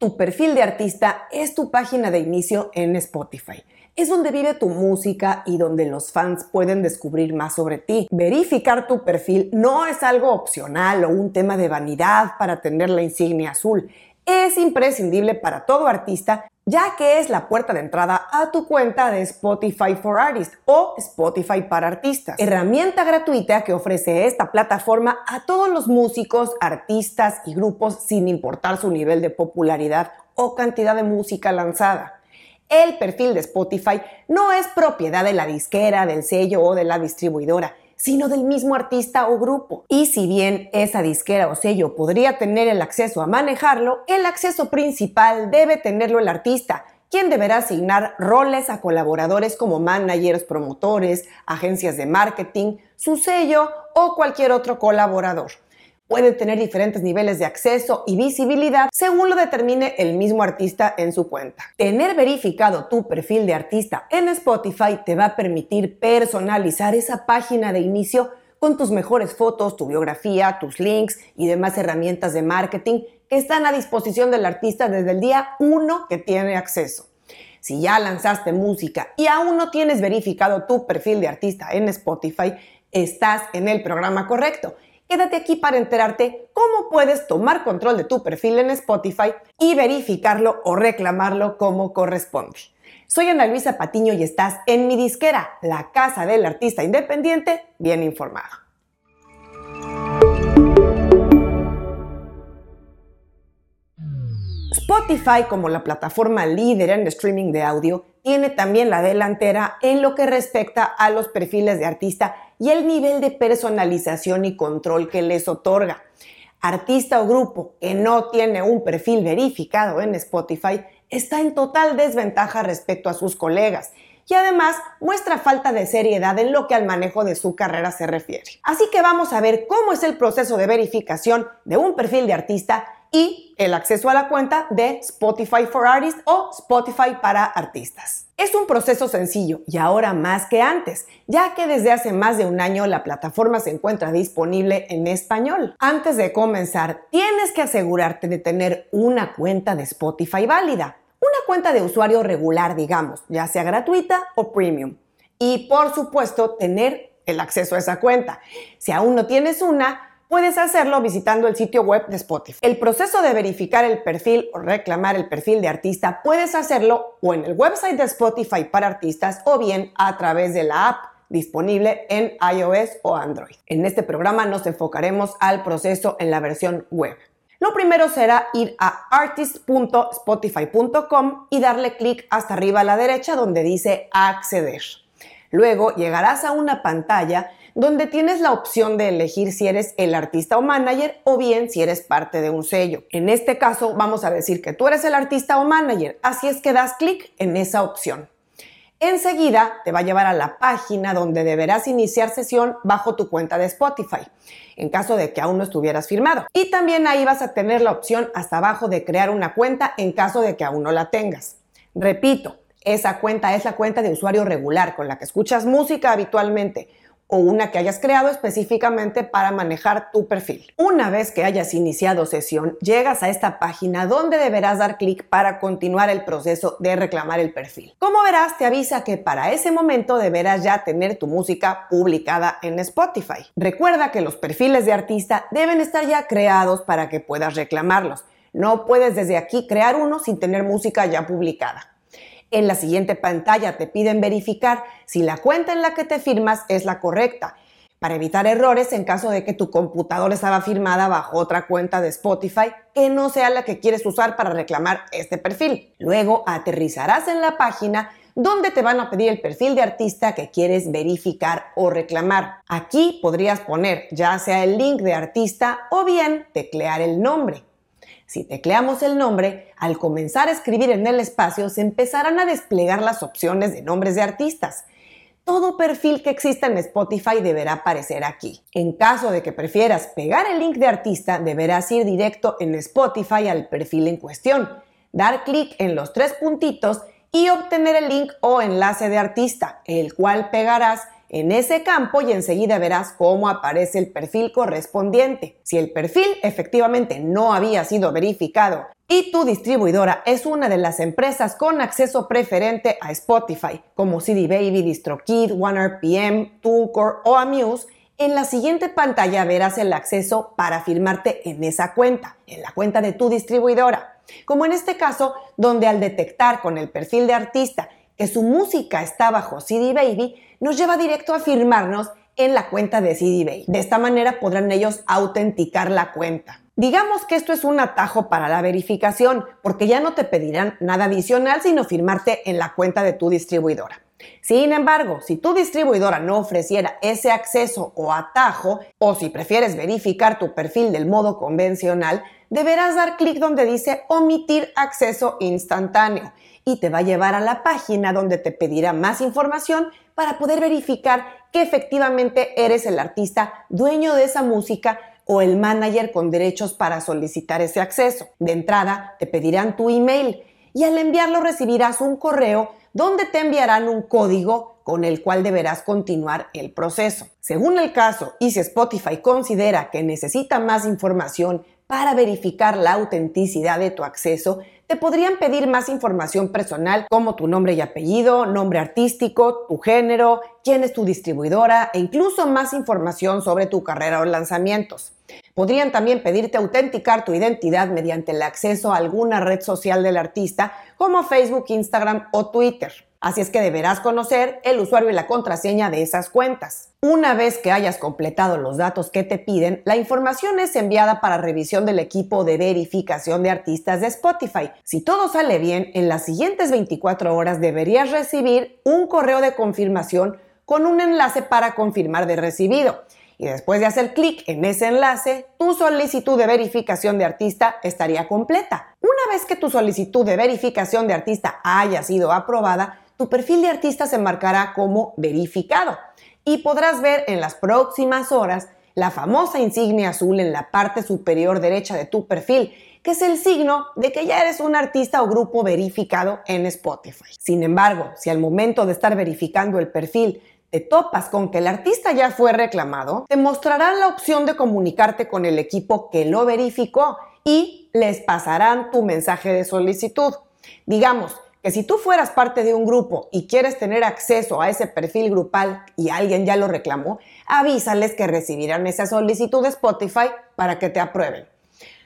Tu perfil de artista es tu página de inicio en Spotify. Es donde vive tu música y donde los fans pueden descubrir más sobre ti. Verificar tu perfil no es algo opcional o un tema de vanidad para tener la insignia azul. Es imprescindible para todo artista ya que es la puerta de entrada a tu cuenta de Spotify for Artists o Spotify para artistas, herramienta gratuita que ofrece esta plataforma a todos los músicos, artistas y grupos sin importar su nivel de popularidad o cantidad de música lanzada. El perfil de Spotify no es propiedad de la disquera, del sello o de la distribuidora sino del mismo artista o grupo. Y si bien esa disquera o sello podría tener el acceso a manejarlo, el acceso principal debe tenerlo el artista, quien deberá asignar roles a colaboradores como managers, promotores, agencias de marketing, su sello o cualquier otro colaborador puede tener diferentes niveles de acceso y visibilidad según lo determine el mismo artista en su cuenta. Tener verificado tu perfil de artista en Spotify te va a permitir personalizar esa página de inicio con tus mejores fotos, tu biografía, tus links y demás herramientas de marketing que están a disposición del artista desde el día 1 que tiene acceso. Si ya lanzaste música y aún no tienes verificado tu perfil de artista en Spotify, estás en el programa correcto Quédate aquí para enterarte cómo puedes tomar control de tu perfil en Spotify y verificarlo o reclamarlo como corresponde. Soy Ana Luisa Patiño y estás en mi disquera, la casa del artista independiente bien informado. Spotify, como la plataforma líder en streaming de audio, tiene también la delantera en lo que respecta a los perfiles de artista y el nivel de personalización y control que les otorga. Artista o grupo que no tiene un perfil verificado en Spotify está en total desventaja respecto a sus colegas y además muestra falta de seriedad en lo que al manejo de su carrera se refiere. Así que vamos a ver cómo es el proceso de verificación de un perfil de artista y el acceso a la cuenta de Spotify for Artists o Spotify para artistas. Es un proceso sencillo y ahora más que antes, ya que desde hace más de un año la plataforma se encuentra disponible en español. Antes de comenzar, tienes que asegurarte de tener una cuenta de Spotify válida, una cuenta de usuario regular, digamos, ya sea gratuita o premium. Y por supuesto, tener el acceso a esa cuenta. Si aún no tienes una, puedes hacerlo visitando el sitio web de Spotify. El proceso de verificar el perfil o reclamar el perfil de artista puedes hacerlo o en el website de Spotify para artistas o bien a través de la app disponible en iOS o Android. En este programa nos enfocaremos al proceso en la versión web. Lo primero será ir a artist.spotify.com y darle clic hasta arriba a la derecha donde dice acceder. Luego llegarás a una pantalla donde tienes la opción de elegir si eres el artista o manager o bien si eres parte de un sello. En este caso vamos a decir que tú eres el artista o manager, así es que das clic en esa opción. Enseguida te va a llevar a la página donde deberás iniciar sesión bajo tu cuenta de Spotify, en caso de que aún no estuvieras firmado. Y también ahí vas a tener la opción hasta abajo de crear una cuenta en caso de que aún no la tengas. Repito, esa cuenta es la cuenta de usuario regular con la que escuchas música habitualmente o una que hayas creado específicamente para manejar tu perfil. Una vez que hayas iniciado sesión, llegas a esta página donde deberás dar clic para continuar el proceso de reclamar el perfil. Como verás, te avisa que para ese momento deberás ya tener tu música publicada en Spotify. Recuerda que los perfiles de artista deben estar ya creados para que puedas reclamarlos. No puedes desde aquí crear uno sin tener música ya publicada. En la siguiente pantalla te piden verificar si la cuenta en la que te firmas es la correcta, para evitar errores en caso de que tu computadora estaba firmada bajo otra cuenta de Spotify que no sea la que quieres usar para reclamar este perfil. Luego aterrizarás en la página donde te van a pedir el perfil de artista que quieres verificar o reclamar. Aquí podrías poner ya sea el link de artista o bien teclear el nombre. Si tecleamos el nombre, al comenzar a escribir en el espacio se empezarán a desplegar las opciones de nombres de artistas. Todo perfil que exista en Spotify deberá aparecer aquí. En caso de que prefieras pegar el link de artista, deberás ir directo en Spotify al perfil en cuestión, dar clic en los tres puntitos y obtener el link o enlace de artista, el cual pegarás en ese campo y enseguida verás cómo aparece el perfil correspondiente. Si el perfil efectivamente no había sido verificado y tu distribuidora es una de las empresas con acceso preferente a Spotify, como CD Baby, DistroKid, OneRPM, TuneCore o Amuse, en la siguiente pantalla verás el acceso para firmarte en esa cuenta, en la cuenta de tu distribuidora. Como en este caso, donde al detectar con el perfil de artista que su música está bajo CD Baby, nos lleva directo a firmarnos en la cuenta de CD Baby. De esta manera podrán ellos autenticar la cuenta. Digamos que esto es un atajo para la verificación, porque ya no te pedirán nada adicional sino firmarte en la cuenta de tu distribuidora. Sin embargo, si tu distribuidora no ofreciera ese acceso o atajo, o si prefieres verificar tu perfil del modo convencional, deberás dar clic donde dice omitir acceso instantáneo y te va a llevar a la página donde te pedirá más información para poder verificar que efectivamente eres el artista dueño de esa música o el manager con derechos para solicitar ese acceso. De entrada, te pedirán tu email y al enviarlo recibirás un correo donde te enviarán un código con el cual deberás continuar el proceso. Según el caso, y si Spotify considera que necesita más información para verificar la autenticidad de tu acceso, te podrían pedir más información personal como tu nombre y apellido, nombre artístico, tu género, quién es tu distribuidora e incluso más información sobre tu carrera o lanzamientos. Podrían también pedirte autenticar tu identidad mediante el acceso a alguna red social del artista como Facebook, Instagram o Twitter. Así es que deberás conocer el usuario y la contraseña de esas cuentas. Una vez que hayas completado los datos que te piden, la información es enviada para revisión del equipo de verificación de artistas de Spotify. Si todo sale bien, en las siguientes 24 horas deberías recibir un correo de confirmación con un enlace para confirmar de recibido. Y después de hacer clic en ese enlace, tu solicitud de verificación de artista estaría completa. Una vez que tu solicitud de verificación de artista haya sido aprobada, tu perfil de artista se marcará como verificado y podrás ver en las próximas horas la famosa insignia azul en la parte superior derecha de tu perfil, que es el signo de que ya eres un artista o grupo verificado en Spotify. Sin embargo, si al momento de estar verificando el perfil te topas con que el artista ya fue reclamado, te mostrarán la opción de comunicarte con el equipo que lo verificó y les pasarán tu mensaje de solicitud. Digamos, que si tú fueras parte de un grupo y quieres tener acceso a ese perfil grupal y alguien ya lo reclamó, avísales que recibirán esa solicitud de Spotify para que te aprueben.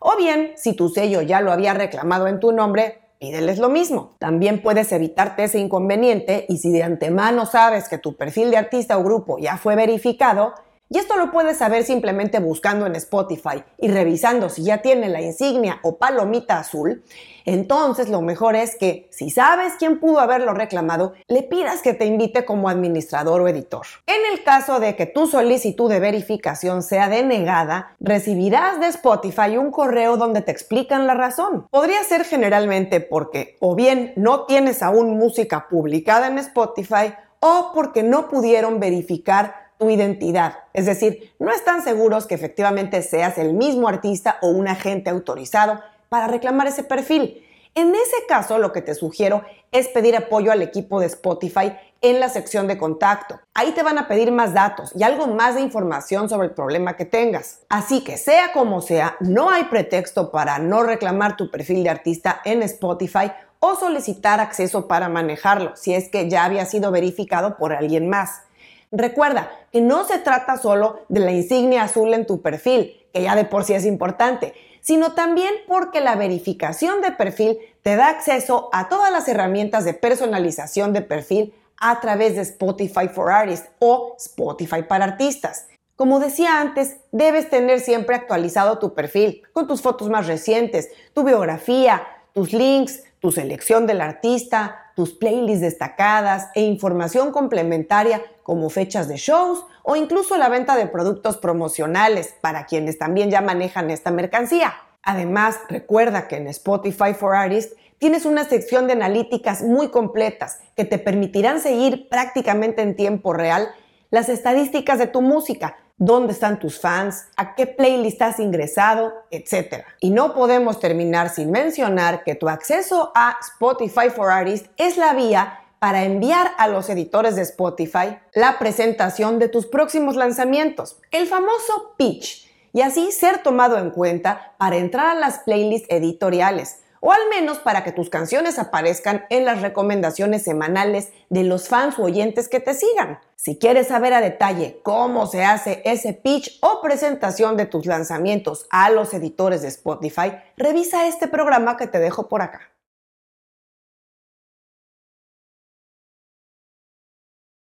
O bien, si tu sello ya lo había reclamado en tu nombre, pídeles lo mismo. También puedes evitarte ese inconveniente y si de antemano sabes que tu perfil de artista o grupo ya fue verificado, y esto lo puedes saber simplemente buscando en Spotify y revisando si ya tiene la insignia o palomita azul. Entonces lo mejor es que si sabes quién pudo haberlo reclamado, le pidas que te invite como administrador o editor. En el caso de que tu solicitud de verificación sea denegada, recibirás de Spotify un correo donde te explican la razón. Podría ser generalmente porque o bien no tienes aún música publicada en Spotify o porque no pudieron verificar tu identidad. Es decir, no están seguros que efectivamente seas el mismo artista o un agente autorizado para reclamar ese perfil. En ese caso, lo que te sugiero es pedir apoyo al equipo de Spotify en la sección de contacto. Ahí te van a pedir más datos y algo más de información sobre el problema que tengas. Así que sea como sea, no hay pretexto para no reclamar tu perfil de artista en Spotify o solicitar acceso para manejarlo si es que ya había sido verificado por alguien más. Recuerda que no se trata solo de la insignia azul en tu perfil, que ya de por sí es importante, sino también porque la verificación de perfil te da acceso a todas las herramientas de personalización de perfil a través de Spotify for Artists o Spotify para artistas. Como decía antes, debes tener siempre actualizado tu perfil con tus fotos más recientes, tu biografía, tus links, tu selección del artista, tus playlists destacadas e información complementaria como fechas de shows o incluso la venta de productos promocionales para quienes también ya manejan esta mercancía. Además, recuerda que en Spotify for Artists tienes una sección de analíticas muy completas que te permitirán seguir prácticamente en tiempo real las estadísticas de tu música, dónde están tus fans, a qué playlist has ingresado, etc. Y no podemos terminar sin mencionar que tu acceso a Spotify for Artists es la vía para enviar a los editores de Spotify la presentación de tus próximos lanzamientos, el famoso pitch, y así ser tomado en cuenta para entrar a las playlists editoriales o al menos para que tus canciones aparezcan en las recomendaciones semanales de los fans o oyentes que te sigan. Si quieres saber a detalle cómo se hace ese pitch o presentación de tus lanzamientos a los editores de Spotify, revisa este programa que te dejo por acá.